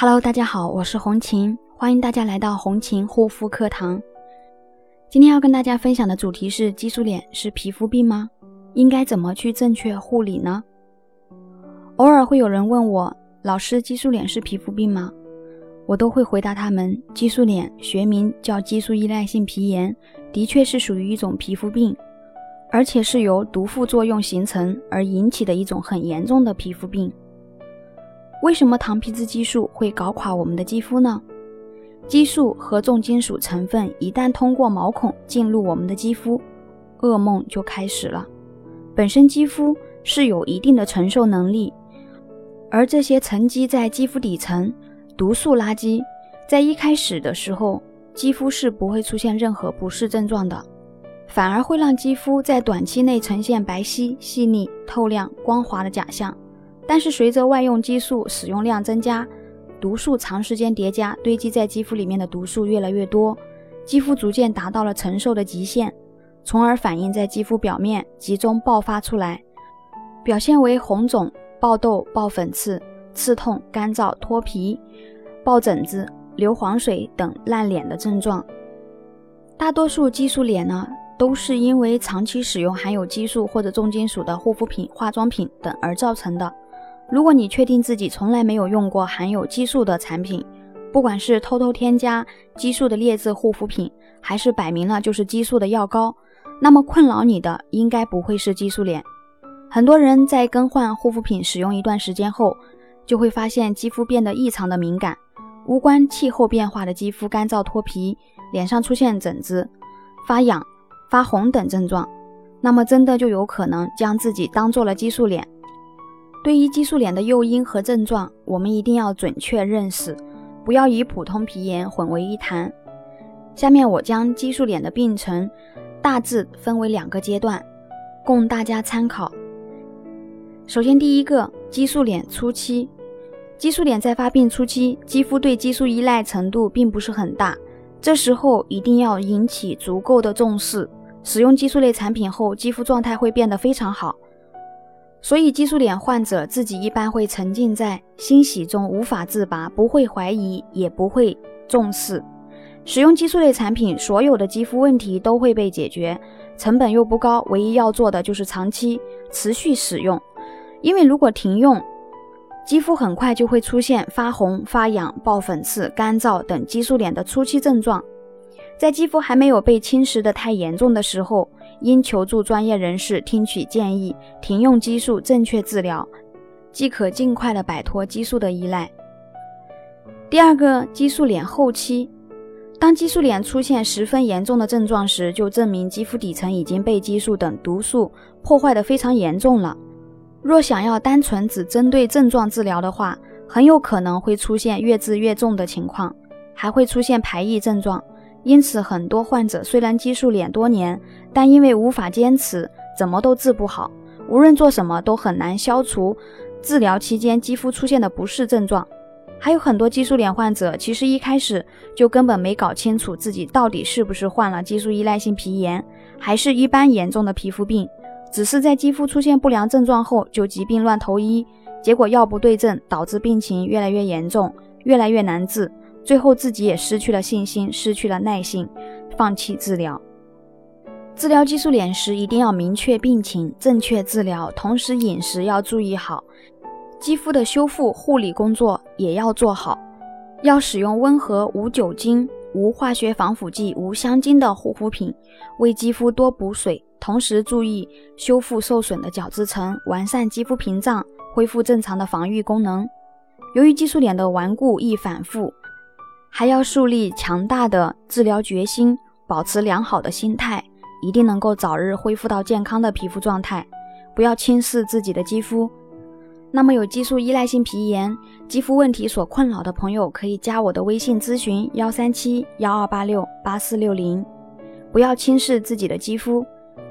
Hello，大家好，我是红琴，欢迎大家来到红琴护肤课堂。今天要跟大家分享的主题是：激素脸是皮肤病吗？应该怎么去正确护理呢？偶尔会有人问我，老师，激素脸是皮肤病吗？我都会回答他们：激素脸学名叫激素依赖性皮炎，的确是属于一种皮肤病，而且是由毒副作用形成而引起的一种很严重的皮肤病。为什么糖皮质激素会搞垮我们的肌肤呢？激素和重金属成分一旦通过毛孔进入我们的肌肤，噩梦就开始了。本身肌肤是有一定的承受能力，而这些沉积在肌肤底层毒素垃圾，在一开始的时候，肌肤是不会出现任何不适症状的，反而会让肌肤在短期内呈现白皙、细腻、透亮、光滑的假象。但是随着外用激素使用量增加，毒素长时间叠加，堆积在肌肤里面的毒素越来越多，肌肤逐渐达到了承受的极限，从而反映在肌肤表面，集中爆发出来，表现为红肿、爆痘、爆粉刺、刺痛、干燥、脱皮、爆疹子、流黄水等烂脸的症状。大多数激素脸呢，都是因为长期使用含有激素或者重金属的护肤品、化妆品等而造成的。如果你确定自己从来没有用过含有激素的产品，不管是偷偷添加激素的劣质护肤品，还是摆明了就是激素的药膏，那么困扰你的应该不会是激素脸。很多人在更换护肤品使用一段时间后，就会发现肌肤变得异常的敏感，无关气候变化的肌肤干燥脱皮，脸上出现疹子、发痒、发红等症状，那么真的就有可能将自己当做了激素脸。对于激素脸的诱因和症状，我们一定要准确认识，不要与普通皮炎混为一谈。下面我将激素脸的病程大致分为两个阶段，供大家参考。首先，第一个，激素脸初期，激素脸在发病初期，肌肤对激素依赖程度并不是很大，这时候一定要引起足够的重视。使用激素类产品后，肌肤状态会变得非常好。所以，激素脸患者自己一般会沉浸在欣喜中无法自拔，不会怀疑，也不会重视。使用激素类产品，所有的肌肤问题都会被解决，成本又不高。唯一要做的就是长期持续使用，因为如果停用，肌肤很快就会出现发红、发痒、爆粉刺、干燥等激素脸的初期症状。在肌肤还没有被侵蚀的太严重的时候。应求助专业人士，听取建议，停用激素，正确治疗，即可尽快的摆脱激素的依赖。第二个，激素脸后期，当激素脸出现十分严重的症状时，就证明肌肤底层已经被激素等毒素破坏的非常严重了。若想要单纯只针对症状治疗的话，很有可能会出现越治越重的情况，还会出现排异症状。因此，很多患者虽然激素脸多年，但因为无法坚持，怎么都治不好。无论做什么都很难消除治疗期间肌肤出现的不适症状。还有很多激素脸患者，其实一开始就根本没搞清楚自己到底是不是患了激素依赖性皮炎，还是一般严重的皮肤病，只是在肌肤出现不良症状后就疾病乱投医，结果药不对症，导致病情越来越严重，越来越难治。最后自己也失去了信心，失去了耐心，放弃治疗。治疗激素脸时，一定要明确病情，正确治疗，同时饮食要注意好，肌肤的修复护理工作也要做好。要使用温和、无酒精、无化学防腐剂、无香精的护肤品，为肌肤多补水，同时注意修复受损的角质层，完善肌肤屏障，恢复正常的防御功能。由于激素脸的顽固易反复。还要树立强大的治疗决心，保持良好的心态，一定能够早日恢复到健康的皮肤状态。不要轻视自己的肌肤。那么有激素依赖性皮炎、肌肤问题所困扰的朋友，可以加我的微信咨询：幺三七幺二八六八四六零。不要轻视自己的肌肤，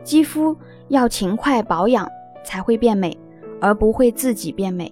肌肤要勤快保养才会变美，而不会自己变美。